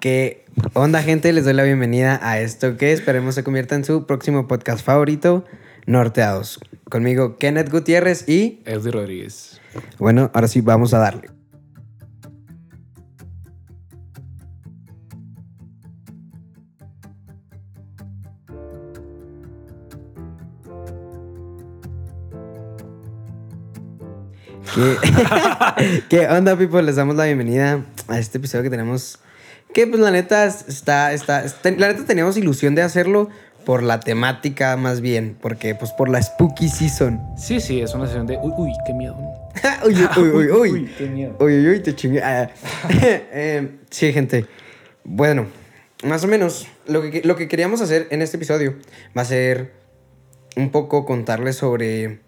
¿Qué onda, gente? Les doy la bienvenida a esto que esperemos se convierta en su próximo podcast favorito, Norteados. Conmigo, Kenneth Gutiérrez y... Eddie Rodríguez. Bueno, ahora sí, vamos a darle. ¿Qué, ¿Qué onda, people? Les damos la bienvenida a este episodio que tenemos. Que, pues, la neta, está, está, está- La neta, teníamos ilusión de hacerlo por la temática, más bien. Porque, pues, por la spooky season. Sí, sí, es una sesión de. Uy, uy, qué miedo. uy, uy, uy, uy, uy. qué miedo. Uy, uy, uy, te chingué. Ah, eh, sí, gente. Bueno, más o menos, lo que, lo que queríamos hacer en este episodio va a ser un poco contarles sobre...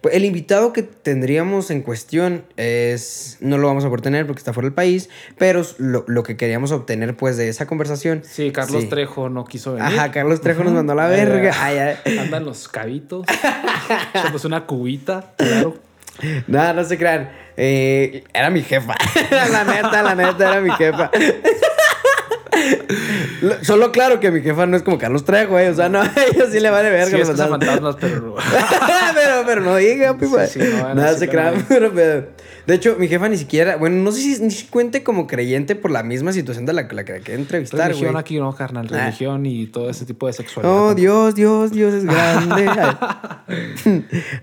Pues el invitado que tendríamos en cuestión es... No lo vamos a poder tener porque está fuera del país, pero lo, lo que queríamos obtener pues de esa conversación... Sí, Carlos Sí. Trejo no quiso venir. Ajá, Carlos Trejo nos mandó a la verga. ay. Ay, ay. Andan los cabitos. Se puso una cubita, claro. No, no se crean. Eh, era mi jefa. la neta, la neta, era mi jefa. Lo- Solo claro que mi jefa no es como Carlos Trejo, eh. O sea, no, a ella sí le vale verga. Sí, es los que fantasmas. fantasmas, pero. pero, pero no diga, pipa. Sí, sí, no Nada se que crean, no. pero, pero- De hecho, mi jefa ni siquiera, bueno, no sé si ni si cuente como creyente por la misma situación de la, la que la quería entrevistar, Religión güey. aquí no, carnal. Ah. Religión y todo ese tipo de sexualidad. Oh, Dios, Dios, Dios es grande.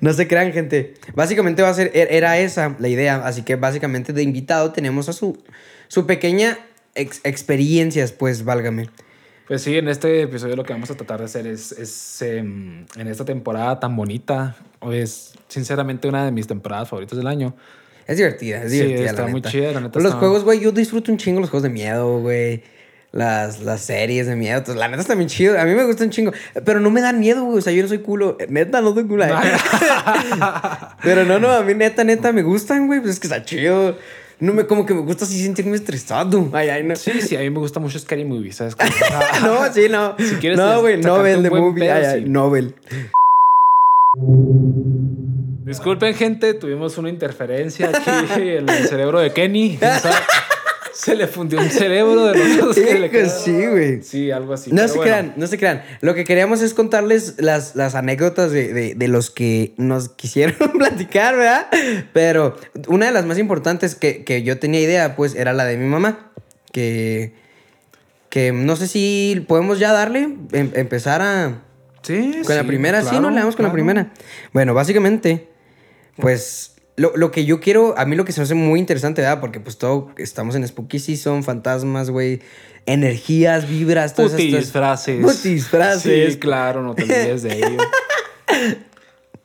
No se crean, gente. Básicamente va a ser, er- era esa la idea. Así que básicamente de invitado tenemos a su, su pequeña ex- experiencias, pues, válgame. Pues sí, en este episodio lo que vamos a tratar de hacer es, es em, en esta temporada tan bonita, es sinceramente una de mis temporadas favoritas del año. Es divertida, es Sí, divertida. está la muy neta. chida, la neta Los está- juegos, güey, yo disfruto un chingo los juegos de miedo, güey. Las, las series de miedo. Entonces, la neta está bien chido. A mí me gustan un chingo. Pero no me dan miedo, güey. O sea, yo no soy culo. Neta, no soy culo. eh. pero no, no, a mí neta, neta me gustan, güey. Pues es que está chido. No me, como que me gusta así sentirme estresado. Ay, ay, no. Sí, sí, a mí me gusta mucho Scary Movie, ¿sabes? Como- no, sí, no. Si quieres no, güey, Nobel de movie. pedo, ay, ay, sí. Nobel. Disculpen, gente, tuvimos una interferencia aquí en el cerebro de Kenny. Se le fundió un cerebro de los que le quedaron. sí, güey. Sí, algo así. No se bueno. crean, no se crean. Lo que queríamos es contarles las, las anécdotas de, de- de los que nos quisieron platicar, ¿verdad? Pero una de las más importantes que, que yo tenía idea, pues, era la de mi mamá. Que, que no sé si podemos ya darle, em- empezar a... Sí, Con la primera, sí, ¿no? Le damos con la primera. Bueno, básicamente, pues, lo, lo que yo quiero, a mí lo que se me hace muy interesante, ¿verdad? Porque pues todo, estamos en Spooky Season, fantasmas, güey, energías, vibras, todas Putis estas... frases. Putis frases. Sí, claro, no te olvides de ello.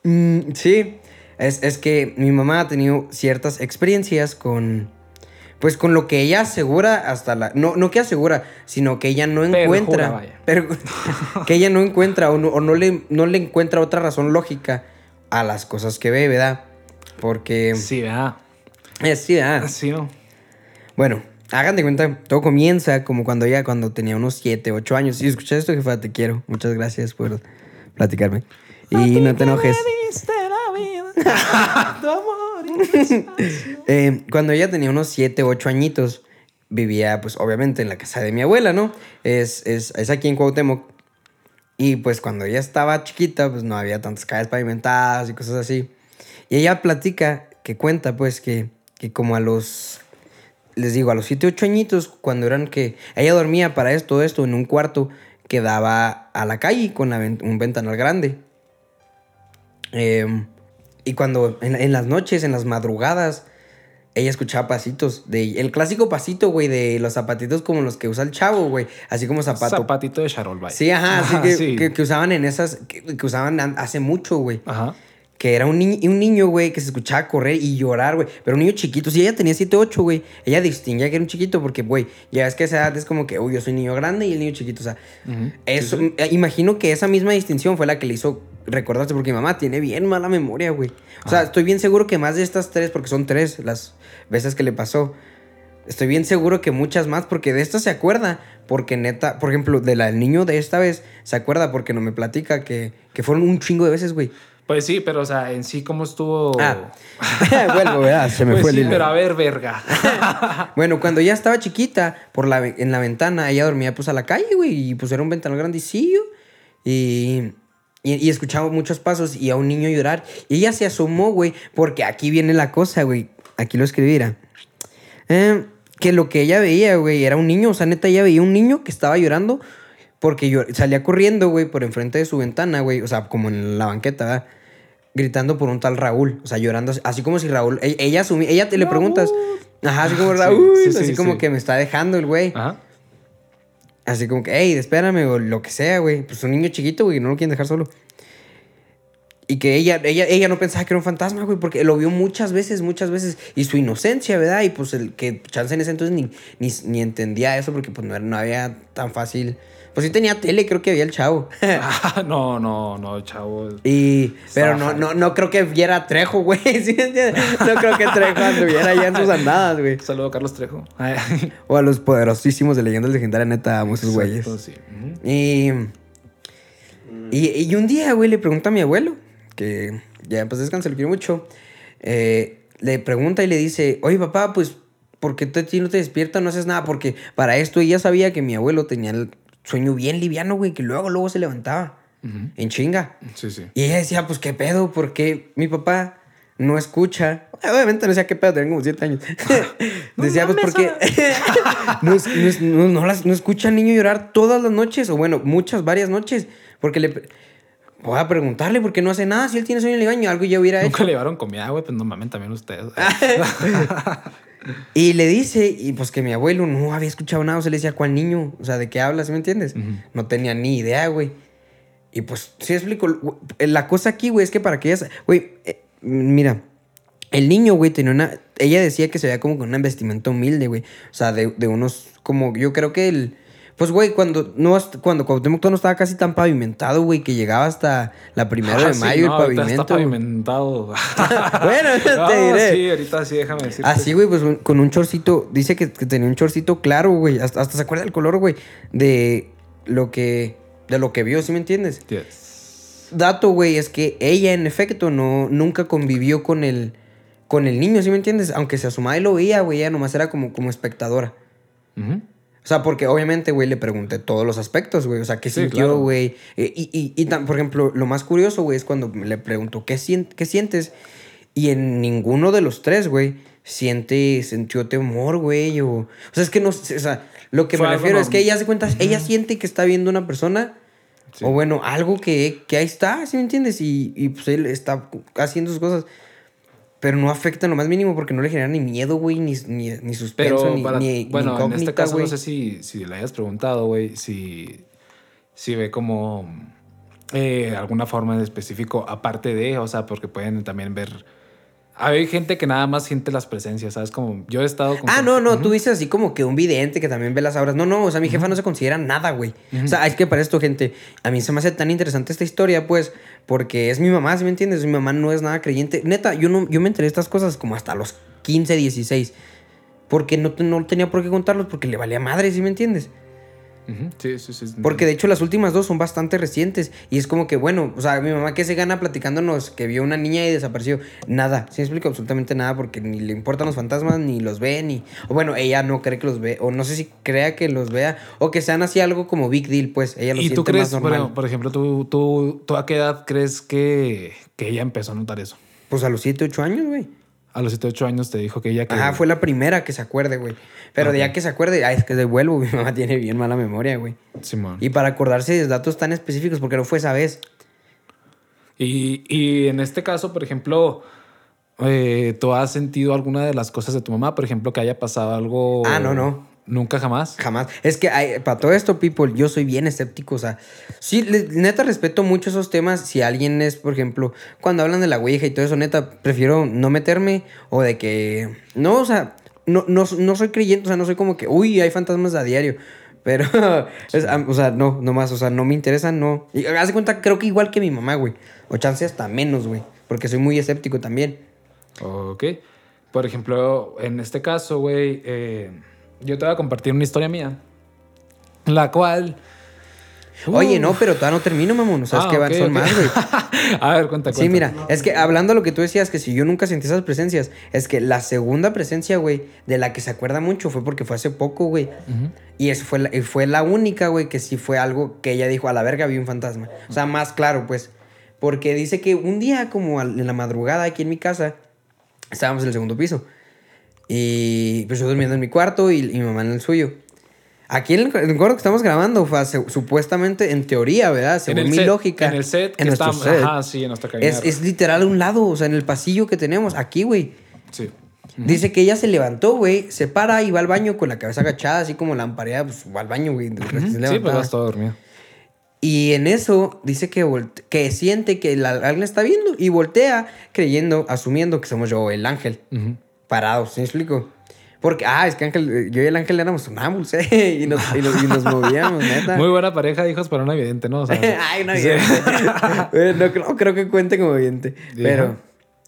Mm, sí, es, es que mi mamá ha tenido ciertas experiencias con... Pues con lo que ella asegura hasta la... No, no que asegura, sino que ella no encuentra... Pero que ella no encuentra o no, o no le, no le encuentra otra razón lógica a las cosas que ve, ¿verdad? Porque... Sí, ¿verdad? Eh, sí, ah. Sí, ¿no? Bueno, hagan de cuenta, todo comienza como cuando ella, cuando tenía unos 7, 8 años. Si escuchas esto, jefa, te quiero. Muchas gracias por platicarme. Y no te enojes. Eh, cuando ella tenía unos 7, 8 añitos, vivía, pues, obviamente en la casa de mi abuela, ¿no? Es, es, es aquí en Cuauhtémoc. Y pues cuando ella estaba chiquita, pues no había tantas calles pavimentadas y cosas así. Y ella platica, que cuenta, pues, que, que como a los, les digo, a los 7, 8 añitos, cuando eran que ella dormía para esto, esto, en un cuarto que daba a la calle con la un ventanal grande. Em, y cuando en, en las noches, en las madrugadas, ella escuchaba pasitos de el clásico pasito, güey, de los zapatitos como los que usa el chavo, güey, así como zapato. Zapatito de Charol. Sí, ajá, así que, sí. que- que usaban en esas, que, que usaban an- hace mucho, güey. Ajá. Que era un, ni- un niño, güey, que se escuchaba correr y llorar, güey. Pero un niño chiquito. Si ella tenía 7, 8, güey, ella distinguía que era un chiquito porque, güey, ya es que a esa edad es como que, uy, yo soy niño grande y el niño chiquito. O sea, eso, Sí, sí. eh, imagino que esa misma distinción fue la que le hizo recordarse porque mi mamá tiene bien mala memoria, güey. O sea, estoy bien seguro que más de estas tres, porque son tres las veces que le pasó. Estoy bien seguro que muchas más, porque de esta se acuerda. Porque neta, por ejemplo, de la del niño de esta vez, se acuerda porque no me platica que, que fueron un chingo de veces, güey. Pues sí, pero o sea, en sí, ¿cómo estuvo? Ah, vuelvo, ¿verdad? Se me Pues fue el hilo. pero a ver, verga. Bueno, cuando ella estaba chiquita, por la, en la ventana, ella dormía pues a la calle, güey, y pues era un ventanal grandecillo. Y, y, y escuchaba muchos pasos y a un niño llorar. Y ella se asomó, güey, porque aquí viene la cosa, güey. Aquí lo escribirá. Eh, que lo que ella veía, güey, era un niño. O sea, neta, ella veía un niño que estaba llorando porque yo, salía corriendo, güey, por enfrente de su ventana, güey. O sea, como en la banqueta, ¿verdad? Gritando por un tal Raúl. O sea, llorando. Así como si Raúl... e- Ella, asumí, ella te le preguntas... Ajá, así como Raúl. sí, sí, así como que me está dejando el güey. Ajá. Así como que, hey, espérame, o lo que sea, güey. Pues un niño chiquito, güey, no lo quieren dejar solo. Y que ella, ella, ella no pensaba que era un fantasma, güey, porque lo vio muchas veces, muchas veces. Y su inocencia, ¿verdad? Y pues el que Chance en ese entonces ni, ni, ni entendía eso, porque pues no, era- no había tan fácil. Pues sí tenía tele, creo que había el chavo. Ah, no, no, no, chavo. Y, pero no, no, no creo que viera a Trejo, güey. No creo que Trejo anduviera allá en sus andadas, güey. Saludo a Carlos Trejo. O a los poderosísimos de leyendas legendarias, neta, amo esos güeyes. Sí. Y, y, y un día, güey, le pregunta a mi abuelo, que ya pues descansa, lo quiero mucho. eh, le pregunta y le dice, oye papá, pues, ¿por qué tú no te despiertas, no haces nada? Porque para esto ella sabía que mi abuelo tenía el sueño bien liviano, güey, que luego, luego se levantaba en chinga. Sí, sí. Y ella decía, pues, ¿qué pedo? ¿Por qué mi papá no escucha? Obviamente no decía qué pedo, tenía como siete años. decía, pues, porque no, no, no- no las- no escucha al niño llorar todas las noches, o bueno, muchas, varias noches. Porque le... Voy a preguntarle por qué no hace nada. Si él tiene sueño liviano, algo ya hubiera hecho. Nunca le llevaron comida, güey, pues no mamen también ustedes. Y le dice, y pues que mi abuelo no había escuchado nada. O sea, le decía, ¿cuál niño? O sea, ¿de qué hablas? ¿Sí me entiendes? No tenía ni idea, güey. Y pues, sí explico. La cosa aquí, güey, es que para que ella... Güey, eh, mira. El niño, güey, tenía una... Ella decía que se veía como con una vestimenta humilde, güey. O sea, de, de unos... Como yo creo que el... Pues, güey, cuando no cuando Cuauhtémoc no estaba casi tan pavimentado, güey, que llegaba hasta la primera Ah, de sí, mayo no, el pavimento. Está pavimentado. Bueno, te No, diré. Sí, ahorita sí, déjame decirte. Así, güey, pues con un chorcito. Dice que, que tenía un chorcito claro, güey. Hasta, hasta se acuerda del color, güey. De lo que. De lo que vio, ¿sí me entiendes? Yes. Dato, güey, es que ella, en efecto, no, nunca convivió con el. Con el niño, ¿sí me entiendes? Aunque se asomaba y lo veía, güey, ella nomás era como, como espectadora. Ujú. O sea, porque obviamente, güey, le pregunté todos los aspectos, güey. O sea, qué Sí, sintió, claro. güey. Eh, Y, y, y tan- por ejemplo, lo más curioso, güey, es cuando le pregunto, ¿qué, sien- qué sientes? Y en ninguno de los tres, güey, siente, sintió temor, güey. O, o sea, es que no, sé, o sea, lo que Fue me refiero es que ella se cuenta, ella siente que está viendo una persona. Sí. O bueno, algo que, que ahí está, ¿sí me entiendes? Y, y pues él está haciendo sus cosas. Pero no afecta en lo más mínimo porque no le genera ni miedo, güey, ni, ni, ni suspenso, Pero, ni, para- ni, ni bueno, en este caso no sé si, si le hayas preguntado, güey, si, si ve como eh, alguna forma en específico aparte de, o sea, porque pueden también ver... Hay gente que nada más siente las presencias, ¿sabes? Como yo he estado con... Ah, no, no, tú dices así como que un vidente que también ve las obras. No, no, o sea, mi jefa no se considera nada, güey. O sea, es que para esto, gente, a mí se me hace tan interesante esta historia, pues, porque es mi mamá, ¿sí me entiendes? Mi mamá no es nada creyente. Neta, yo, no, yo me enteré de estas cosas como hasta los 15, 16. Porque no, no tenía por qué contarlos porque le valía madre, ¿sí me entiendes? Ujú, Sí, sí, sí. Porque de hecho las últimas dos son bastante recientes. Y es como que, bueno, o sea, mi mamá que se gana platicándonos que vio una niña y desapareció. Nada, sí explico absolutamente nada porque ni le importan los fantasmas, ni los ve, ni... O bueno, ella no cree que los ve, o no sé si crea que los vea, o que sean así algo como big deal, pues ella lo ¿Y siente tú crees, más normal. bueno, por ejemplo, tú, tú, tú a qué edad crees que, que ella empezó a notar eso? Pues a los 7, 8 años, güey. A los 7, 8 años te dijo que ella... Que... Ajá, fue la primera que se acuerde, güey. Pero de ya que se acuerde, ay, es que devuelvo, mi mamá tiene bien mala memoria, güey. Simón. Y para acordarse de datos tan específicos, porque no fue esa vez. Y, y en este caso, por ejemplo, eh, ¿tú has sentido alguna de las cosas de tu mamá? Por ejemplo, que haya pasado algo... Ah, no, no. Nunca jamás. Jamás. Es que hay- para todo esto, people, yo soy bien escéptico. O sea, sí, le- neta respeto mucho esos temas. Si alguien es, por ejemplo, cuando hablan de la Ouija y todo eso, neta, prefiero no meterme o de que. No, o sea, no, no, no soy creyente, o sea, no soy como que, uy, hay fantasmas a diario. Pero, es, o sea, no, no más, o sea, no me interesa, no. Y haz de cuenta, creo que igual que mi mamá, güey. O chance hasta menos, güey. Porque soy muy escéptico también. Ok. Por ejemplo, en este caso, güey, eh, yo te voy a compartir una historia mía. La cual... Oye, no, pero todavía no termino, mamón. O sea, es Ah, que van, son más, güey. A ver, cuenta, cuenta. Sí, mira, es que hablando de lo que tú decías, que si yo nunca sentí esas presencias, es que la segunda presencia, güey, de la que se acuerda mucho fue porque fue hace poco, güey. Y eso fue la, fue la única, güey, que sí fue algo que ella dijo, a la verga vi un fantasma. O sea, más claro, pues. Porque dice que un día, como en la madrugada aquí en mi casa, estábamos en el segundo piso. Y pues yo durmiendo en mi cuarto y, y mi mamá en el suyo. Aquí en el, en el cuarto que estamos grabando fue hace- supuestamente, en teoría, ¿verdad? Según mi set, lógica. En el set. En que nuestro estamos- set. Ajá, sí, en nuestra cabina. Es, es literal a un lado, o sea, en el pasillo que tenemos, aquí, güey. Sí. Dice que ella se levantó, güey, se para y va al baño con la cabeza agachada, así como lampareada, pues va al baño, güey. Ujú. recién Sí, pues vas todo dormido. Y en eso dice que, que siente que la, alguien está viendo y voltea creyendo, asumiendo que somos yo, el ángel, Ujú. Parados, ¿sí me explico? Porque, ah, es que Ángel, yo y el ángel éramos sonámbulos, ¿eh? Y nos, y nos, y nos movíamos, neta. Muy buena pareja de hijos para una evidente, ¿no? O sea, Ay, no, sí. ya. Eh, no, creo- no creo que cuente como oyente. Ya. Pero,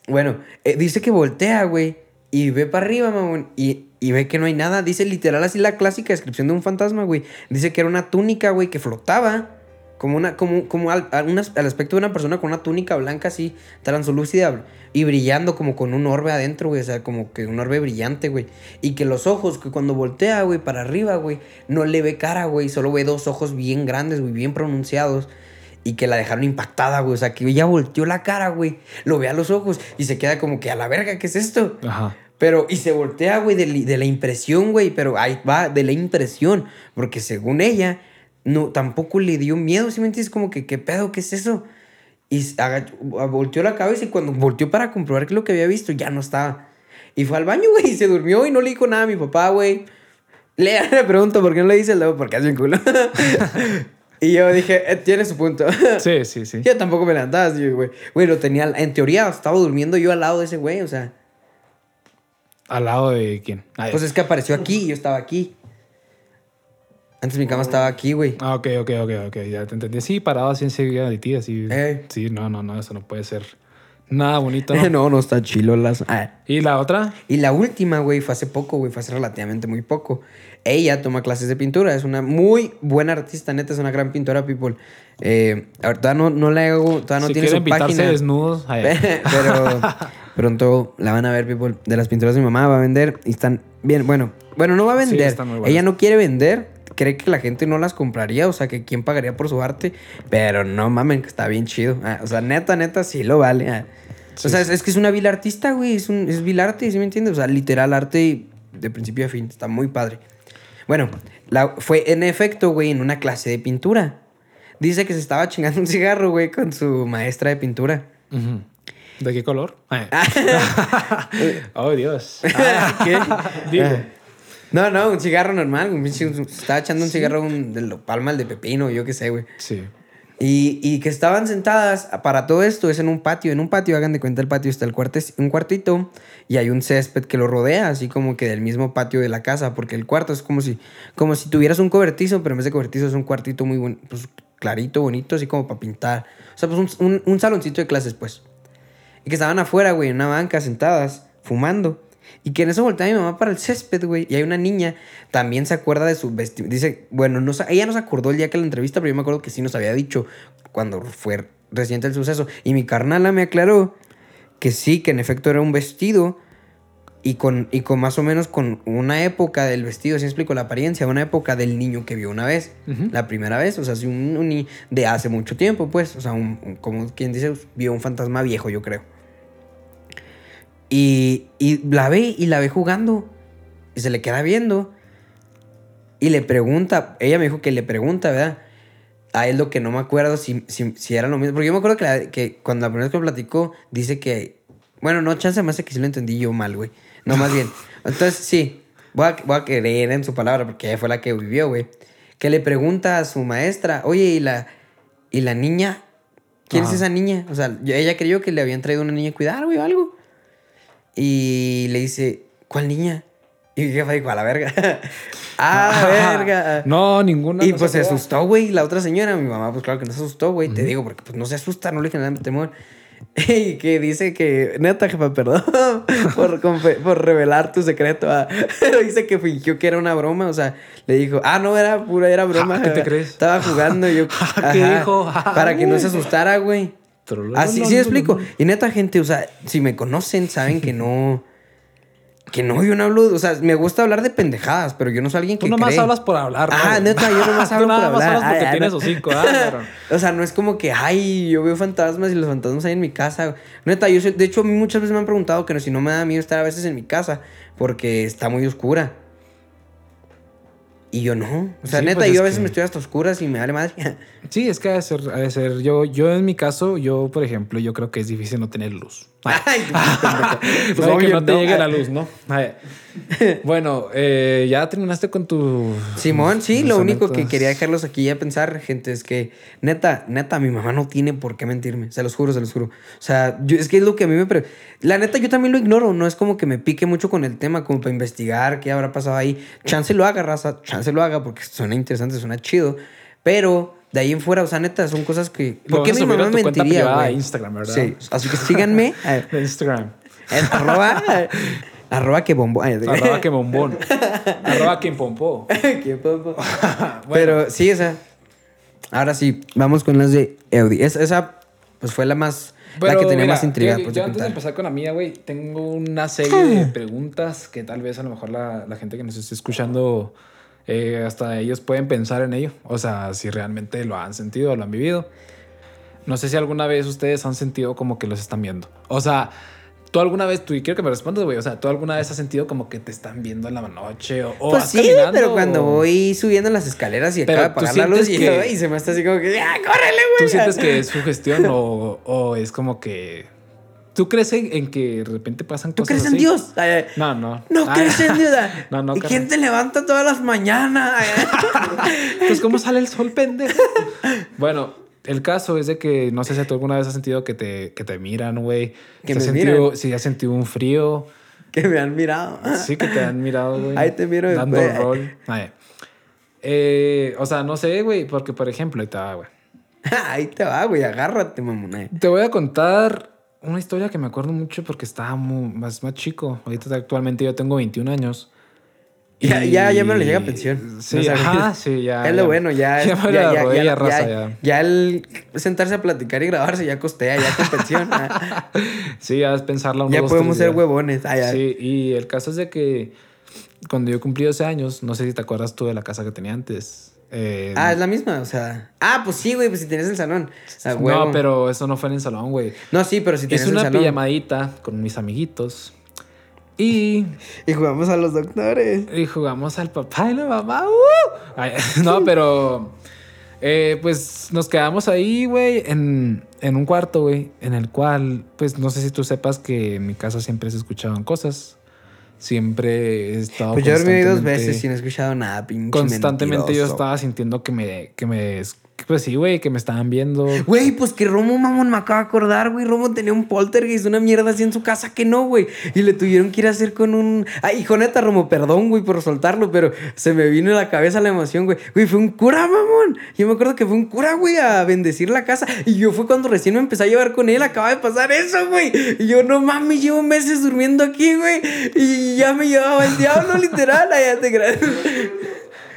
bueno, eh, dice que voltea, güey, y ve para arriba, mamón, y, y ve que no hay nada. Dice literal así la clásica descripción de un fantasma, güey. Dice que era una túnica, güey, que flotaba. Como, una, como, como al, al aspecto de una persona con una túnica blanca así, translúcida y brillando como con un orbe adentro, güey. O sea, como que un orbe brillante, güey. Y que los ojos, que cuando voltea, güey, para arriba, güey, no le ve cara, güey. Solo ve dos ojos bien grandes, güey, bien pronunciados. Y que la dejaron impactada, güey. O sea, que ella volteó la cara, güey. Lo ve a los ojos y se queda como que a la verga, ¿qué es esto? Ajá. Pero, y se voltea, güey, de la impresión, güey. Pero ahí va, de la impresión. Porque según ella, no, tampoco le dio miedo, ¿sí me entiendes? Como que, ¿qué pedo? ¿Qué es eso? Y agachó- volteó la cabeza y cuando volteó para comprobar que lo que había visto ya no estaba. Y fue al baño, güey, y se durmió y no le dijo nada a mi papá, güey. Le, pregunto por qué no le dice luego, porque hace un culo. y yo dije, eh, tiene su punto. Sí, sí, sí. Yo tampoco me levantaba así, güey. Güey, lo tenía, en teoría estaba durmiendo yo al lado de ese güey, o sea. ¿Al lado de quién? Ah, Pues es que apareció aquí y yo estaba aquí. Antes mi cama estaba aquí, güey. Ah, ok, ok, ok, ok, ya te entendí. Sí, parado así enseguida de ti, así. Sí, no, no, no, eso no puede ser nada bonito, ¿no? no, no está chilo las. Ah. ¿Y la otra? Y la última, güey, fue hace poco, güey, fue hace relativamente muy poco. Ella toma clases de pintura, es una muy buena artista, neta, es una gran pintora, people. Eh, ahorita no, no la hago, todavía no si tiene su página. desnudos, Pero pronto la van a ver, people. De las pinturas de mi mamá va a vender y están bien. Bueno, bueno, no va a vender. Ella no quiere vender. Cree que la gente no las compraría, o sea, que quién pagaría por su arte. Pero no mamen, que está bien chido. Ah, o sea, neta, neta, sí lo vale. ah. Sí, o sea, es, es que es una vil artista, güey. Es, un, es vil arte, ¿sí me entiendes? O sea, literal arte de principio a fin. Está muy padre. Bueno, la, fue en efecto, güey, en una clase de pintura. Dice que se estaba chingando un cigarro, güey, con su maestra de pintura. ¿De qué color? Ah. oh, Dios. ¿Qué? Digo. No, no, un cigarro normal. un estaba echando un cigarro un, de lo palma de pepino, yo qué sé, güey. Sí. Y, y que estaban sentadas, para todo esto es en un patio. En un patio, hagan de cuenta el patio, está el cuarte, un cuartito y hay un césped que lo rodea, así como que del mismo patio de la casa, porque el cuarto es como si, como si tuvieras un cobertizo, pero en vez de cobertizo es un cuartito muy buen, pues, clarito, bonito, así como para pintar. O sea, pues un, un, un saloncito de clases, pues. Y que estaban afuera, güey, en una banca, sentadas, fumando. Y que en eso voltea mi mamá para el césped, güey. Y hay una niña, también se acuerda de su vestimenta. Dice, bueno, no, ella no se acordó el día que la entrevista, pero yo me acuerdo que sí nos había dicho cuando fue reciente el suceso. Y mi carnala me aclaró que sí, que en efecto era un vestido. Y con, y con más o menos con una época del vestido, si explico la apariencia, una época del niño que vio una vez, la primera vez, o sea, sí, un, un de hace mucho tiempo, pues, o sea, un- un- como quien dice, vio un fantasma viejo, yo creo. Y, y la ve y la ve jugando. Y se le queda viendo. Y le pregunta, ella me dijo que le pregunta, ¿verdad? A él lo que no me acuerdo si, si, si era lo mismo. Porque yo me acuerdo que, la- que cuando la primera vez que lo platicó, dice que. Bueno, no, chance más que sí lo entendí yo mal, güey. No, más bien. Entonces, sí, voy a, voy a creer en su palabra porque ella fue la que vivió, güey. Que le pregunta a su maestra, oye, ¿y la, y la niña? ¿Quién Ajá. es esa niña? O sea, ella creyó que le habían traído una niña a cuidar, güey, o algo. Y le dice, ¿cuál niña? Y mi jefa dijo, a la verga. ah, verga. No, ninguna. Y no pues se asustó, güey. La otra señora, mi mamá, pues claro que no se asustó, güey. Te digo, porque pues no se asusta, no le genera temor. Y que dice que, neta, jefa, perdón por, revelar tu secreto. ah. Pero dice que fingió que era una broma. O sea, le dijo, ah, no, era pura, era broma. Ah, ¿qué te crees? Estaba jugando y yo. ¿Qué ajá, dijo? Ah, Para que no se asustara, güey. Así, sí, me explico. Y neta, gente, o sea, si me conocen, saben que no. Que no, yo no hablo. O sea, me gusta hablar de pendejadas, pero yo no soy alguien que. Tú nomás cree. hablas por hablar. Ah, güey. neta, yo nomás hablo por nada más hablar. hablas porque Ay, tienes no. hocico, ah. O sea, no es como que, ay, yo veo fantasmas y los fantasmas hay en mi casa. Neta, yo sé- de hecho, a mí muchas veces me han preguntado que no, si no me da miedo estar a veces en mi casa porque está muy oscura. Y yo no. O sea, Sí, neta, pues yo a veces que- me estoy hasta oscuras y me vale madre. Sí, es que ha de ser, ha de ser. Yo, yo en mi caso, yo, por ejemplo, yo creo que es difícil no tener luz. Ay. Pues No, que no te no. llegue la luz, ¿no? Bueno, eh, ya terminaste con tu. Simón, sí, lo único que quería dejarlos aquí a pensar, gente, es que neta, neta, mi mamá no tiene por qué mentirme. Se los juro, se los juro. O sea, yo- es que es lo que a mí me... pre- La neta, yo también lo ignoro. No es como que me pique mucho con el tema, como para investigar qué habrá pasado ahí. Chance lo haga, raza. Chance lo haga porque suena interesante, suena chido. Pero de ahí en fuera, o sea, neta, son cosas que... Lo ¿Por qué mi mamá mentiría, güey? de Instagram, ¿verdad? Sí, así que síganme. eh, De Instagram. en arroba... arroba que bombo. ay, Arroba que bombón. Arroba que pompó. Qué popo. Pero sí, esa. Ahora sí, vamos con las de Eudi. Es- esa, pues fue la más. la que tenía mira, más intriga. Yo, yo de antes de contar. empezar con la mía, güey, tengo una serie de preguntas que tal vez a lo mejor la, la gente que nos esté escuchando, eh, hasta ellos pueden pensar en ello. O sea, si realmente lo han sentido o lo han vivido. No sé si alguna vez ustedes han sentido como que los están viendo. O sea, tú alguna vez, tú y quiero que me respondas, güey. O sea, tú alguna vez has sentido como que te están viendo en la noche o, o Pues sí, caminando, pero cuando voy subiendo las escaleras y acaba de tú apagar la luz y, sientes que- y se me está así como que, ¡ya, córrele, ¿Tú güey! sientes que es sugestión o, o es como que... ¿Tú crees en, en que de repente pasan ¿Tú cosas crees en? Dios? Ay. No, no. No Ay, crees en Dios. ay. No, no, ¿Y quién te levanta todas las mañanas? Pues, ¿cómo sale el sol, pendejo? bueno, el caso es de que no sé si tú alguna vez has sentido que te, que te miran, güey. Que Si has me sentido, miran. Si has sentido un frío. que me han mirado. Sí, que te han mirado, güey. Ahí te miro Dando después. rol. Ay. Eh, o sea, no sé, güey, porque, por ejemplo, ahí te va, güey. Ahí te va, güey. Agárrate, mamona. Te voy a contar una historia que me acuerdo mucho porque estaba muy, más, más chico. Ahorita actualmente yo tengo 21 años. Ya, Y- ya, ya me lo llega a pensión. Sí, No ajá, sí, ya. Es lo ya. bueno, ya. Ya ya, me ya, la ya, rodilla, ya, raza, ya, ya. ya el sentarse a platicar y grabarse ya costea, ya con pensión. ah. Sí, ya es pensarla unos ya dos, podemos tres ser huevones. Ah, ya. Sí, y el caso es de que cuando yo cumplí 12 años, no sé si te acuerdas tú de la casa que tenía antes. Eh, Ah, es la misma, o sea. Ah, pues sí, güey, pues si tienes el salón. Ah, no, pero eso no fue en el salón, güey. No, sí, pero si tienes Hice el una salón. pijamadita con mis amiguitos y, Y jugamos a los doctores. y jugamos al papá y la mamá. ¡uh! Ay, no, pero eh, pues nos quedamos ahí, güey, en, en un cuarto, güey, en el cual, pues no sé si tú sepas que en mi casa siempre se escuchaban cosas. Siempre he estado. Pues yo dormí dos veces y no he escuchado nada, pinche. Constantemente yo estaba sintiendo que me, que me, pues sí, güey, que me estaban viendo. Güey, pues que Romo, mamón, me acaba de acordar, güey. Romo tenía un poltergeist, una mierda así en su casa que no, güey. Y le tuvieron que ir a hacer con un. Ay, hijo neta, Romo, perdón, güey, por soltarlo, pero se me vino a la cabeza la emoción, güey. Güey, fue un cura, mamón. Yo me acuerdo que fue un cura, güey, a bendecir la casa. Y yo fue cuando recién me empecé a llevar con él. Acaba de pasar eso, güey. Y yo, no mames, llevo meses durmiendo aquí, güey. Y ya me llevaba el diablo, literal. Allá te creas.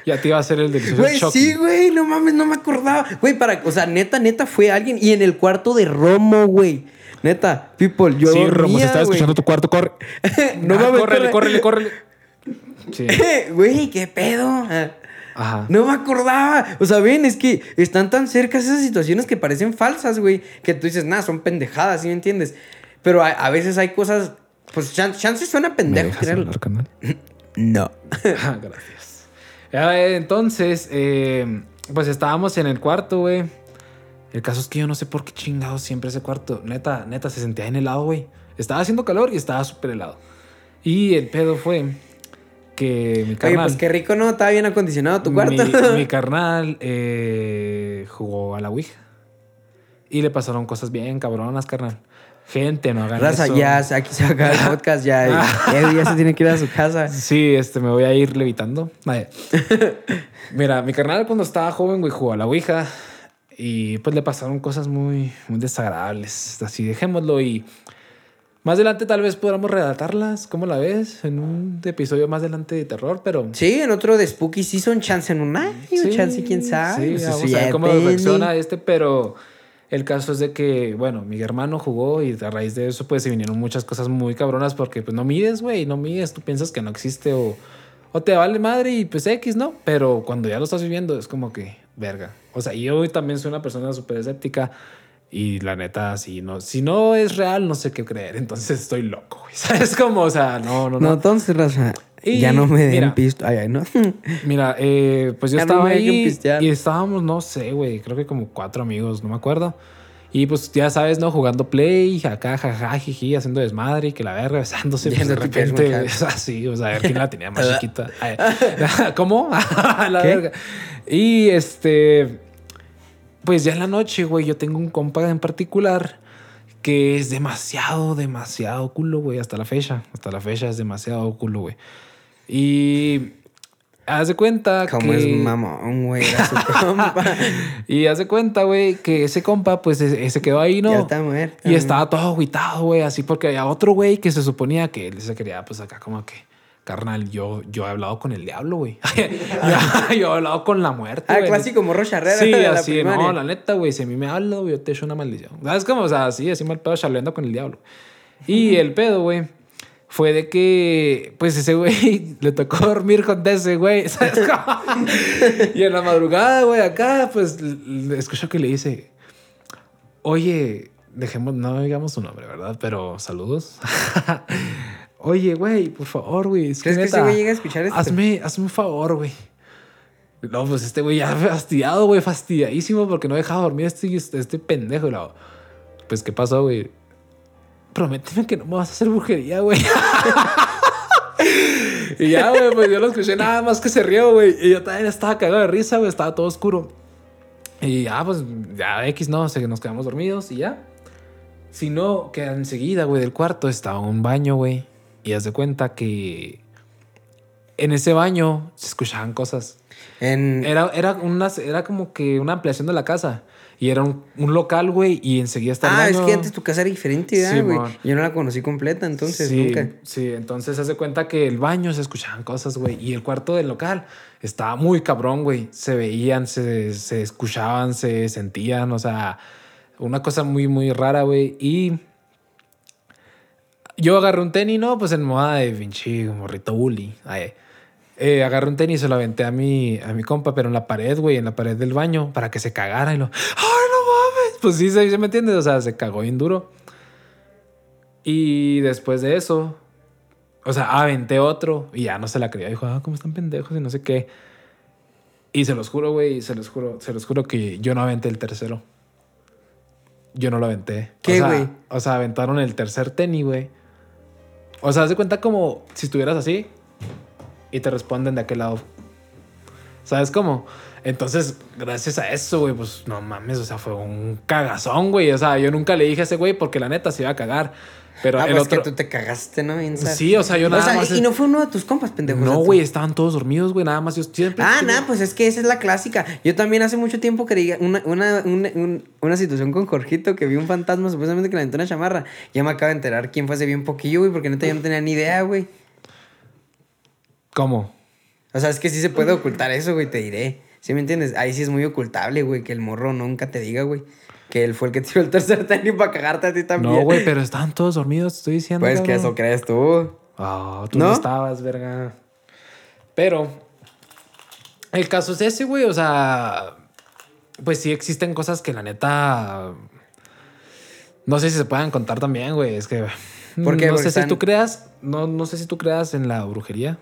Ya te iba a hacer el delicioso Güey, sí, güey, no mames, no me acordaba. Güey, para, o sea, neta, neta fue alguien. Y en el cuarto de Romo, güey. Neta, people, yo. Sí, Romo, se estaba güey. escuchando tu cuarto, corre. No Ah, mames, córrele, corre. córrele, córrele. Sí. Güey, qué pedo. Ah, Ajá. No me acordaba. O sea, ven, es que están tan cerca esas situaciones que parecen falsas, güey. Que tú dices, nah, son pendejadas, ¿sí me entiendes? Pero a, a veces hay cosas. Pues chan- chance suena ¿Me pendejo. dejas creerlo. hablar, canal? No. Ah, Gracias. Eh, Entonces, eh, pues estábamos en el cuarto, güey. El caso es que yo no sé por qué chingados siempre ese cuarto. Neta, neta, se sentía en helado, güey. Estaba haciendo calor y estaba súper helado. Y el pedo fue que mi Oye, carnal... pues qué rico, ¿no? Estaba bien acondicionado tu cuarto. Mi, mi carnal eh, jugó a la Ouija. Y le pasaron cosas bien cabronas, carnal. Gente, no hagan Raza, eso. ya, aquí se va a acabar el podcast, ya. Eddie ya se tiene que ir a su casa. Sí, este, me voy a ir levitando. Vaya. Mira, mi carnal cuando estaba joven, güey, jugó a la Ouija. Y pues le pasaron cosas muy, muy desagradables. Así dejémoslo y más adelante tal vez podamos relatarlas. ¿Cómo la ves? En un episodio más adelante de terror, pero... Sí, en otro de Spooky Season, chance en un año, chance quién sabe. Sí, vamos a ver cómo reacciona este, pero... El caso es de que, bueno, mi hermano jugó y a raíz de eso pues se vinieron muchas cosas muy cabronas porque pues no mides, güey, no mides, tú piensas que no existe o, o te vale madre y pues X, ¿no? Pero cuando ya lo estás viviendo es como que, verga. O sea, yo también soy una persona súper escéptica y la neta, si no, si no es real, no sé qué creer. Entonces estoy loco, güey. ¿Sabes cómo? O sea, no, no, no. No, entonces, Raza, ya no me den pisto. Ay, ay, no. mira, eh, pues yo estaba ahí y estábamos, no sé, güey, creo que como cuatro amigos, no me acuerdo. Y pues ya sabes, ¿no? Jugando play, acá, jajaja, jiji, haciendo desmadre y que la verga besándose. Pues, de repente, así, o sea, a ver quién la tenía más chiquita. ¿Cómo? la verga. Y este pues ya en la noche, güey, yo tengo un compa en particular que es demasiado, demasiado culo, güey, hasta la fecha. Hasta la fecha es demasiado culo, güey. Y haz de cuenta Como es mamón, güey, era su compa. y haz de cuenta, güey, que ese compa, pues, se quedó ahí, ¿no? Ya está muerto. Y estaba todo aguitado, güey, así porque había otro güey que se suponía que él se quería, pues, acá como que carnal, yo, yo he hablado con el diablo, güey. yo, he hablado con la muerte. Ah, clásico morro charrera. Sí, así, no, la neta, güey, si a mí me habla, güey, yo te echo una maldición. ¿Sabes cómo? O sea, así, así mal pedo charleando con el diablo. Y el pedo, güey, fue de que, pues ese güey le tocó dormir con ese güey, ¿sabes cómo? y en la madrugada, güey, acá, pues escucho que le dice, oye, dejemos, no digamos su nombre, ¿verdad? Pero saludos. Oye, güey, por favor, güey. ¿Crees que, ese güey llega a escuchar esto? Hazme, hazme un favor, güey. No, pues este güey ya fastidiado, güey, fastidiadísimo porque no dejaba dormir a este, este pendejo. No. Pues, ¿qué pasó, güey? Prométeme que no me vas a hacer brujería, güey. y ya, güey, pues yo lo escuché nada más que se rió, güey. Y yo también estaba cagado de risa, güey, estaba todo oscuro. Y ya, pues, ya X, no, sé que nos quedamos dormidos y ya. Si no, que enseguida, güey, del cuarto estaba un baño, güey. Y haz de cuenta que en ese baño se escuchaban cosas. Era, era, una, era como que una ampliación de la casa. Y era un, local, güey, y enseguida estaba Ah, es que antes tu casa era diferente, güey. Yo no la conocí completa, entonces sí, nunca. Sí, entonces haz de cuenta que el baño se escuchaban cosas, güey. Y el cuarto del local estaba muy cabrón, güey. Se veían, se, se escuchaban, se sentían, o sea, una cosa muy, muy rara, güey. Y yo agarré un tenis, ¿no? Pues en moda de Vinci, morrito bully. Eh, agarré un tenis y se lo aventé a mi, a mi compa, pero en la pared, güey, en la pared del baño, para que se cagara y lo. ¡Ay, mames! Pues sí, se, me entiende. O sea, se cagó bien duro. Y después de eso, o sea, aventé otro y ya no se la creía. Dijo, ah, ¿cómo están pendejos? Y no sé qué. Y se los juro, güey, se los juro, se los juro que yo no aventé el tercero. Yo no lo aventé. ¿Qué, güey? O, sea, aventaron el tercer tenis, güey. O sea, haz de cuenta como si estuvieras así y te responden de aquel lado. ¿Sabes cómo? Entonces, gracias a eso, güey, pues no mames, o sea, fue un cagazón, güey. O sea, yo nunca le dije a ese güey porque la neta se iba a cagar. Pero ah, el pues otro... que tú te cagaste, ¿no? Sí, o sea, yo nada más... Y no fue uno de tus compas, pendejos. No, güey, estaban todos dormidos, güey, nada más yo siempre... Ah, nada, pues es que esa es la clásica. Yo también hace mucho tiempo que una, una, una, una, situación con Jorgito que vi un fantasma supuestamente que le aventó una chamarra. Ya me acabo de enterar quién fue hace bien poquillo, güey, porque neta yo no tenía ni idea, güey. ¿Cómo? O sea, es que sí se puede ocultar eso, güey, te diré. ¿Sí me entiendes? Ahí sí es muy ocultable, güey, que el morro nunca te diga, güey que él fue el que tiró el tercer tenis para cagarte a ti también. No, güey, pero estaban todos dormidos, estoy diciendo. Pues que eso crees tú. Ah, tú no estabas, verga. Pero el caso es ese, güey, o sea, pues sí existen cosas que la neta no sé si se puedan contar también, güey, es que Porque no sé si tú creas, no, no sé si tú creas en la brujería.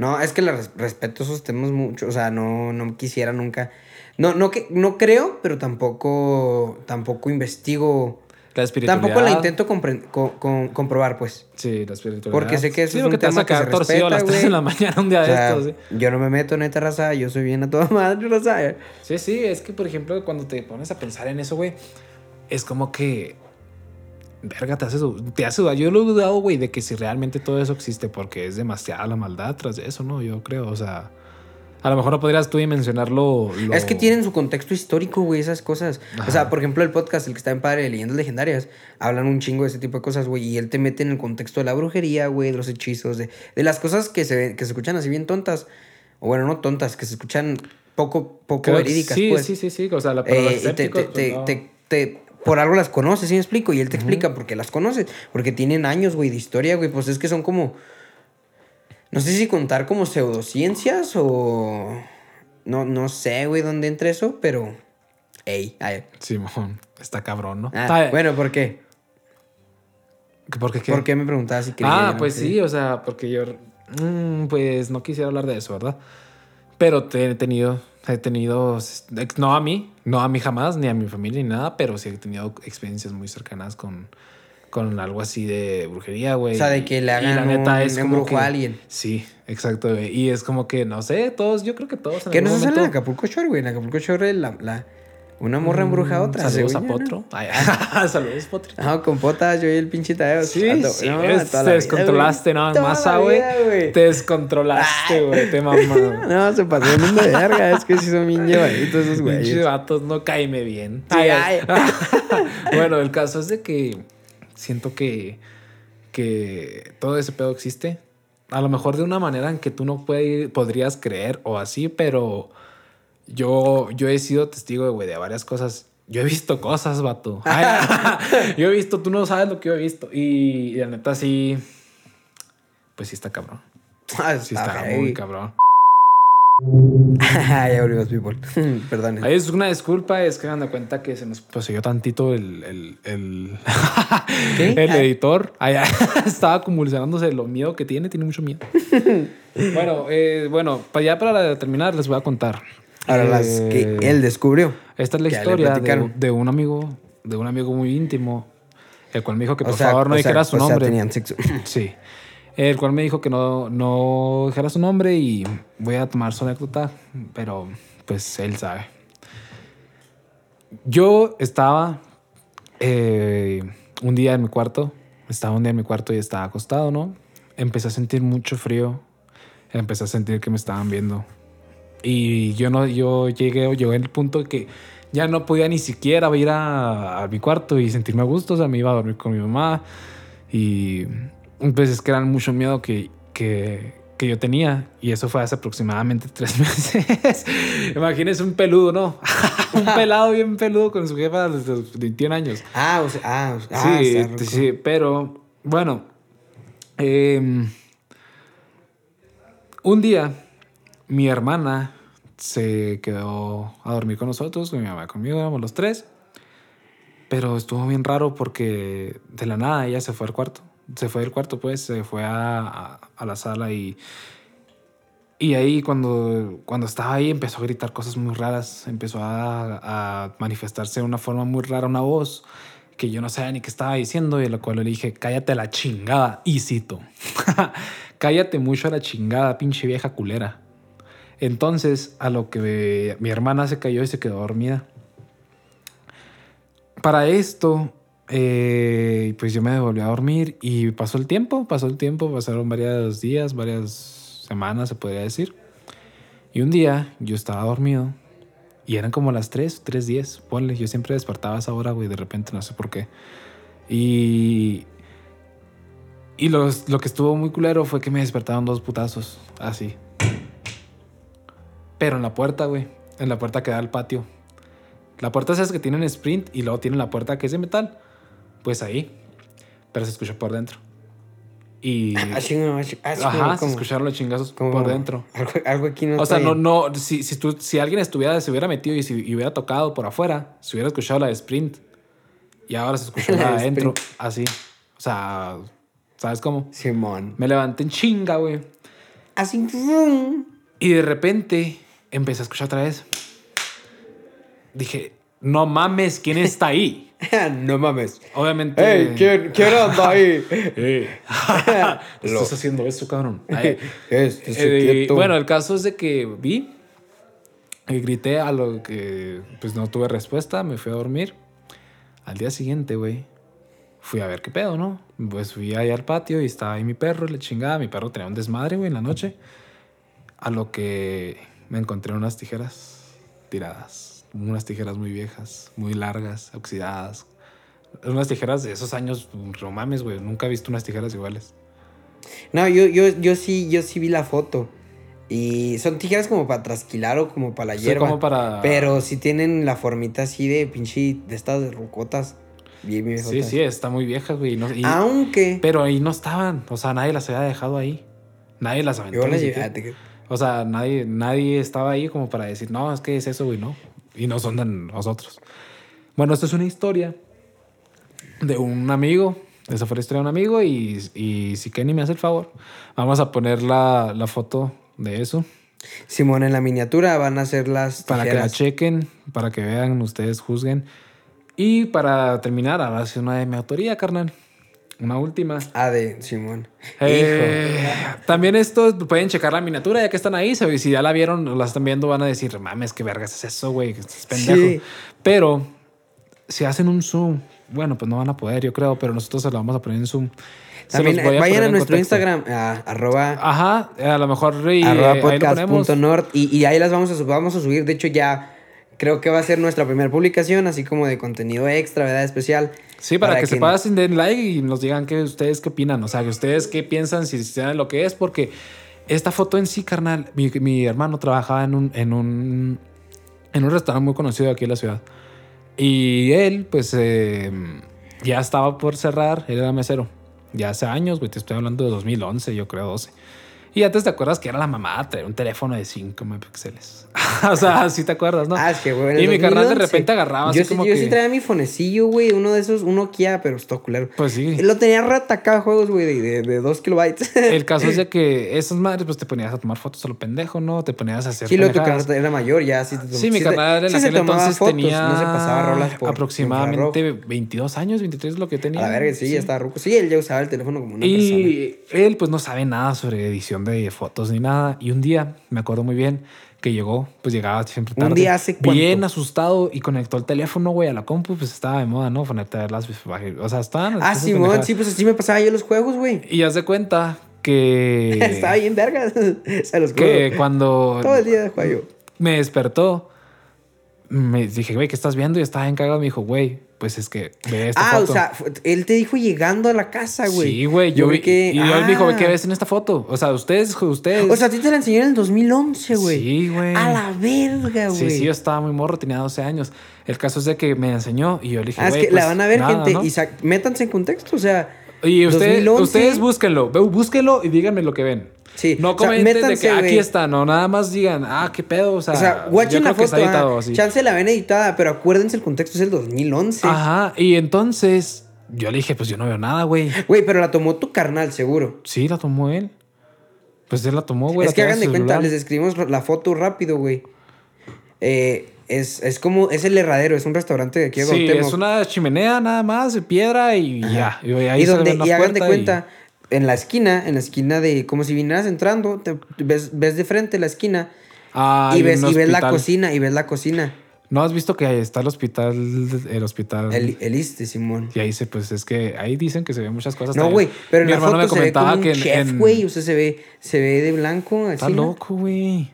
No, es que le respeto esos temas mucho, o sea, no, no quisiera nunca no, no, que, no creo, pero tampoco, tampoco investigo. La espiritualidad. Tampoco la intento comprobar, pues. Sí, la espiritualidad. Porque sé que eso es un tema que se respeta, a las 3 de la mañana un día de estos. ¿sí? Yo no me meto en esta raza, yo soy bien a toda madre, raza. Sí, sí, es que, por ejemplo, cuando te pones a pensar en eso, güey, es como que... Verga, te hace, te hace dudar. Yo lo he dudado, güey, de que si realmente todo eso existe, porque es demasiada la maldad tras de eso, ¿no? Yo creo, o sea... A lo mejor no podrías tú dimensionarlo. lo- Es que tienen su contexto histórico, güey, esas cosas. O sea, por ejemplo, el podcast, el que está en Padre de Leyendas Legendarias, hablan un chingo de ese tipo de cosas, güey. Y él te mete en el contexto de la brujería, güey, de los hechizos, de, de las cosas que se, que se escuchan así bien tontas. O bueno, no tontas, que se escuchan poco, poco verídicas, Sí, pues. sí, sí, sí. O sea, la, Eh, los y te, escépticos, te- pues, te- no. te- te- por algo las conoces, ¿sí me explico? Y él te explica por qué las conoces. Porque tienen años, güey, de historia, güey. Pues es que son como. No sé si contar como pseudociencias o. No, no sé, güey, dónde entra eso, pero. Ey, ay. Simón, está cabrón, ¿no? Ah, bueno, ¿por qué? ¿Por qué qué? ¿Por qué me preguntabas si quería? Ah, pues sí, o sea, porque yo. mm, pues no quisiera hablar de eso, ¿verdad? Pero te- he tenido. He tenido. No a mí, no a mí jamás, ni a mi familia, ni nada, pero sí he tenido experiencias muy cercanas con. Con algo así de brujería, güey. O sea, de que le Y hagan un embrujo que- a alguien. Sí, exacto, güey. Y es como que, no sé, todos, yo creo que todos. en ¿Qué algún no se sale en Acapulco Shore, güey? En Acapulco Shore, la, la- una morra embruja a otra. Mm, Saludos según a ¿no? Potro. Ay, saludos, Potro. Ah, con potas, yo y el pinche Tadeo. Sí, A sí, no, te descontrolaste, güey. ¿no? La güey. Te descontrolaste, güey. Te mamá. No, se pasó el mundo de verga. Es que sí son bien llevaditos esos Pinches güeyes. vatos, no caíme bien. Sí, ay. bueno, el caso es de que siento que, que todo ese pedo existe. A lo mejor de una manera en que tú no puede- podrías creer o así, pero yo, yo he sido testigo de, güey, de varias cosas. Yo he visto cosas, vato. Ay, yo he visto, tú no sabes lo que yo he visto. Y, la neta sí, pues sí está cabrón. Ah, Sí está muy cabrón. ya volvimos, people. Perdón. Ahí es una disculpa, es que me dan cuenta que se nos poseyó tantito el, el, el, ¿Qué? el Ah. editor. Ahí, estaba convulsionándose lo miedo que tiene, tiene mucho miedo. bueno, eh, bueno, para ya para terminar les voy a contar. Ahora, las Eh, que él descubrió. Esta es la historia de, de un amigo, de un amigo muy íntimo, el cual me dijo que O por sea, favor no o sea, dijera su o sea, nombre. tenían sexo. Sí. El cual me dijo que no, no dijera su nombre y voy a tomar su anécdota, pero pues él sabe. Yo estaba eh, un día en mi cuarto, estaba un día en mi cuarto y estaba acostado, ¿no? Empecé a sentir mucho frío, empecé a sentir que me estaban viendo. Y yo no, yo llegué, llegué al punto que ya no podía ni siquiera ir a, a mi cuarto y sentirme a gusto, o sea, me iba a dormir con mi mamá y pues es que era mucho miedo que, que, que yo tenía y eso fue hace aproximadamente tres meses. Imagínense un peludo, ¿no? un pelado bien peludo con su jefa desde los 21 años. Ah, o sea, ah, o sea, ah, sí, rico. sí, pero bueno, em, un día mi hermana se quedó a dormir con nosotros, con mi mamá, conmigo, éramos los tres. Pero estuvo bien raro porque de la nada ella se fue al cuarto. Se fue del cuarto, pues, se fue a, a- la sala y, y ahí cuando, cuando estaba ahí empezó a gritar cosas muy raras. Empezó a, a manifestarse de una forma muy rara una voz que yo no sabía ni qué estaba diciendo y a la cual le dije, cállate a la chingada, y cito, cállate mucho a la chingada, pinche vieja culera. Entonces, a lo que mi hermana se cayó y se quedó dormida. Para esto, eh, pues yo me devolví a dormir y pasó el tiempo, pasó el tiempo, pasaron varios días, varias semanas, se podría decir. Y un día yo estaba dormido y eran como las 3, 3, 10, ponle, yo siempre despertaba esa hora, güey, de repente, no sé por qué. Y, y los- lo que estuvo muy culero fue que me despertaron dos putazos, así. Pero en la puerta, güey, en la puerta que da al patio. La puerta es esa que tienen sprint y luego tienen la puerta que es de metal. Pues ahí. Pero se escuchó por dentro. Y. Chingo, ah, chingo, Ajá, se escucharon los chingazos ¿Cómo? por dentro. Algo, algo aquí no O sea, no, no, si, si, tú, si alguien estuviera, se hubiera metido y, si, y hubiera tocado por afuera, se hubiera escuchado la de sprint. Y ahora se escuchó La de de adentro, sprint. así. O sea, ¿sabes cómo? Simón. Me levanté en chinga, güey. Así. Y de repente empecé a escuchar otra vez. Dije, no mames, ¿quién está ahí? no mames. Obviamente. ¡Ey! ¿Quién, quién anda ahí? Estás haciendo eso, cabrón. Este, eh, quieto. bueno, el caso es de que vi y grité a lo que pues no tuve respuesta, me fui a dormir. Al día siguiente, güey, fui a ver qué pedo, ¿no? Pues fui ahí al patio y estaba ahí mi perro, y le chingada. Mi perro tenía un desmadre, güey, en la noche. A lo que me encontré unas tijeras tiradas. Unas tijeras muy viejas, muy largas, oxidadas. Unas tijeras de esos años, no mames, güey. Nunca he visto unas tijeras iguales. No, yo, yo, yo sí, yo sí vi la foto. Y son tijeras como para trasquilar o como para la Sí, hierba. como para- Pero sí tienen la formita así de pinche de estas de rucotas. Bien, bien Sí, sí, está muy vieja, güey. y no- y- Aunque Pero ahí no estaban. O sea, nadie las había dejado ahí. Nadie las aventó. yo ni la siquiera. llevé. O sea, nadie, nadie estaba ahí como para decir, no, es que es eso, güey, no. Y no son de nosotros. Bueno, esto es una historia de un amigo. Esa fue la historia de un amigo. Y, y si Kenny me hace el favor, vamos a poner la, la foto de eso Simón, en la miniatura van a ser las para que la chequen, para que vean, ustedes juzguen. Y para terminar, ahora sí una de mi autoría, carnal. Una última. Ah, de Simón. Eh, también esto pueden checar la miniatura ya que están ahí. Si ya la vieron o la están viendo, van a decir, mames, qué vergas es eso, güey, estás pendejo. Sí. Pero si hacen un zoom, bueno, pues no van a poder, yo creo, pero nosotros se lo vamos a poner en zoom. También vayan a nuestro contexto. Instagram, a, arroba, Ajá, a lo mejor y, arroba ahí lo ponemos. podcast.nord y, y ahí las vamos a, vamos a subir. De hecho, ya creo que va a ser nuestra primera publicación, así como de contenido extra, ¿verdad? Especial. Sí, para, que, se pasen, den like y nos digan que ustedes qué opinan. O sea, que ustedes qué piensan, si saben lo que es, porque esta foto en sí, carnal, mi, mi hermano trabajaba en un, en un en un restaurante muy conocido aquí en la ciudad. Y él, pues, eh, ya estaba por cerrar, él era mesero. Ya hace años, güey, te estoy hablando de 2011, yo creo, 12. Y antes te acuerdas que era la mamá traer un teléfono de 5 megapíxeles. o sea, sí te acuerdas, ¿no? Ah, es que, güey. Y mi carnal de 2011, repente agarraba Yo, así sí, como yo que... sí traía mi fonecillo, güey. Uno de esos, un Nokia, pero está culero. Pues sí. Lo tenía retacado juegos, güey, de, de, de dos kilobytes. El caso es de que esas madres, pues te ponías a tomar fotos a lo pendejo, ¿no? Te ponías a hacer. Sí, lo tu carnal era mayor, ya sí te tom- Sí, mi carnal en aquel entonces fotos, tenía No se pasaba rolas por aproximadamente infrarrojo. 22 años, 23 es lo que tenía. A la verga, sí, ya estaba ruco. Sí, él ya usaba el teléfono como una persona. Y él pues no sabe nada sobre edición de fotos ni nada. Y un día, me acuerdo muy bien, que llegó, pues llegaba siempre ¿Un tarde. día hace cuánto? Bien asustado y conectó el teléfono, güey, a la compu. Pues estaba de moda, ¿no? Ponerte a ver las... O sea, estaban... Ah, pendejadas. sí, pues así me pasaba yo los juegos, güey. Y haz de cuenta que... Estaba bien vergas. Se los Que cuando... Todo el día jugaba yo. me despertó. Me dije, güey, ¿qué estás viendo? Y estaba en cagado. Me dijo, güey, pues es que ve esta Ah, foto. o sea, él te dijo llegando a la casa, güey. sí, güey. Yo, vi que. Y él me dijo, ah. ¿qué ves en esta foto? O sea, ustedes, ustedes. O sea, a ti te la enseñó en el 2011, güey. Sí, güey. A la verga, güey. Sí, sí, yo estaba muy morro, tenía 12 años. El caso es de que me enseñó y yo le dije, Ah, es que la pues, van a ver, nada, gente. ¿no? Y métanse en contexto, o sea. Y ustedes, 2011. ustedes búsquenlo, búsquenlo y díganme lo que ven. Sí, No o sea, comenten de que aquí está, no, nada más digan, ah, qué pedo, o sea, O sea, watchen la foto. editado ah. Chance la ven editada, pero acuérdense el contexto es el 2011. Ajá, y entonces yo le dije, pues yo no veo nada, güey. Güey, pero la tomó tu carnal, seguro. Sí, la tomó él. Pues él la tomó, güey. es que hagan de cuenta, les describimos la foto rápido, güey. Eh, es, es como, es el herradero, es un restaurante de aquí de Sí, es una chimenea nada más de piedra y ya. Y ahí y donde, y hagan de cuenta, en la esquina, en la esquina de, como si vinieras entrando, te, ves, ves de frente la esquina Ah, y ves, y ves la cocina, y ves la cocina. ¿No has visto que ahí está el hospital? El hospital. El, el Iste, Simón. Y ahí se, pues es que ahí dicen que se ven muchas cosas. No, güey, pero en Mi la hermano foto se ve como un que en- en- güey. O sea, se ve, se ve de blanco, así, Está loco, güey.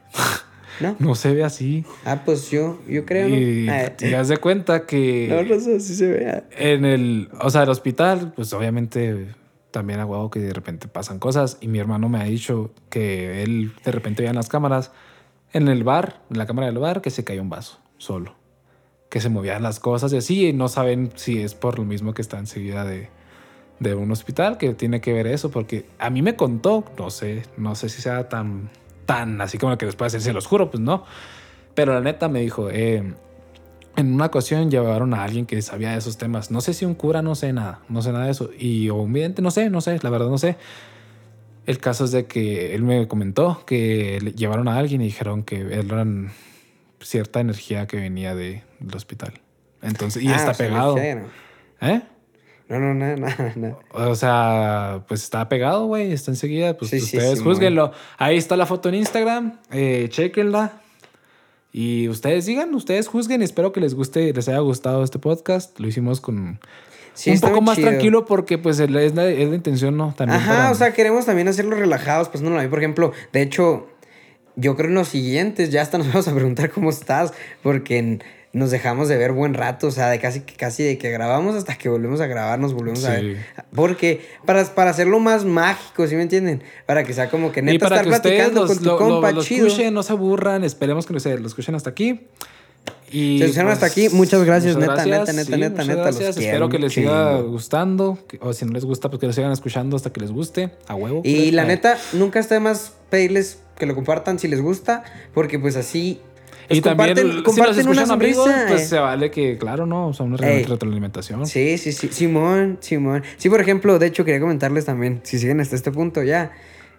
¿No? No se ve así. Ah, pues yo, yo creo, Y. Ah, te das de cuenta que. No, no sé, sí se ve. En el, o sea, el hospital, pues obviamente también a huevo que de repente pasan cosas. Y mi hermano me ha dicho que él de repente veía en las cámaras, en el bar, en la cámara del bar, que se cayó un vaso solo. Que se movían las cosas y así. Y no saben si es por lo mismo que está enseguida de, de un hospital, que tiene que ver eso. Porque a mí me contó, no sé, no sé si sea tan, tan así como que después se los juro, pues no. Pero la neta me dijo, eh, en una ocasión llevaron a alguien que sabía de esos temas. No sé si un cura, no sé nada, no sé nada de eso. Y o un vidente, no sé, no sé, la verdad no sé. El caso es de que él me comentó que le llevaron a alguien y dijeron que eran cierta energía que venía de- del hospital. Entonces, y Ah, está o sea, pegado. ¿Eh? No, no, nada, nada, nada. O sea, pues está pegado, güey, está enseguida. Pues Sí, sí, ustedes sí, juzguenlo. Ahí está la foto en Instagram, eh, chequenla. Y ustedes digan, ustedes juzguen. Espero que les guste, les haya gustado este podcast. Lo hicimos con Sí, un poco más chido. tranquilo porque pues es la, es la intención, ¿no? También Ajá, para- o sea, queremos también hacerlo relajados, pues no lo vi. Por ejemplo, de hecho, yo creo en los siguientes ya hasta nos vamos a preguntar cómo estás, porque en- nos dejamos de ver buen rato, o sea, de casi, casi de que grabamos hasta que volvemos a grabar, nos volvemos a Sí. ver. Porque para, para hacerlo más mágico, ¿sí me entienden? Para que sea como que Y neta para estar que platicando los, con tu lo, compa lo chido. escuchen, no se aburran, esperemos que se lo escuchen hasta aquí. Y Si escucharon hasta aquí, muchas gracias, neta, neta, neta, neta, muchas neta, los gracias. quiero Espero que les siga chingo. gustando, o si no les gusta, pues que lo sigan escuchando hasta que les guste, a huevo. Y pues. la neta, nunca está de más pedirles que lo compartan si les gusta, porque pues así... pues, Y también, comparten, si escuchan amigos, pues eh. se vale que, claro, ¿no? O sea, una Ey. retroalimentación. Sí, sí, sí. Simón, Simón. Sí, por ejemplo, de hecho, quería comentarles también, si siguen hasta este punto ya,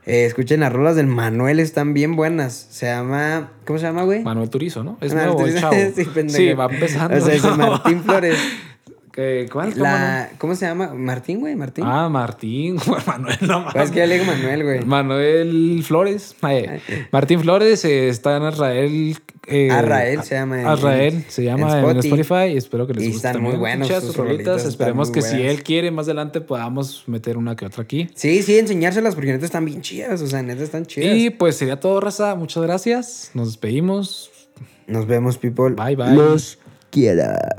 eh, escuchen las rolas del Manuel, están bien buenas. Se llama... ¿Cómo se llama, güey? Manuel Turizo, ¿no? Es Manuel nuevo, Turizo. chavo. Sí. Sí, va empezando. O sea, ¿no? Martín Flores. ¿Qué- ¿Cuál? ¿Cómo La... ¿Cómo se llama? ¿Martín, güey? ¿Martín? Ah, Martín. Manuel, no Pues es que ya le digo Manuel, güey. Manuel Flores. Ay, Martín Flores eh, está en Israel. eh, Arrael se llama en- Arrael se llama en en Spotify. Y espero que les Y guste. están muy buenos Chidas sus rolitas. Esperemos que si buenas. él quiere más adelante podamos meter una que otra aquí. Sí, sí, enseñárselas porque neta están bien chidas. O sea, neta están chidas. Y pues sería todo, raza. Muchas gracias. Nos despedimos. Nos vemos, people. Bye, bye. Los quiera.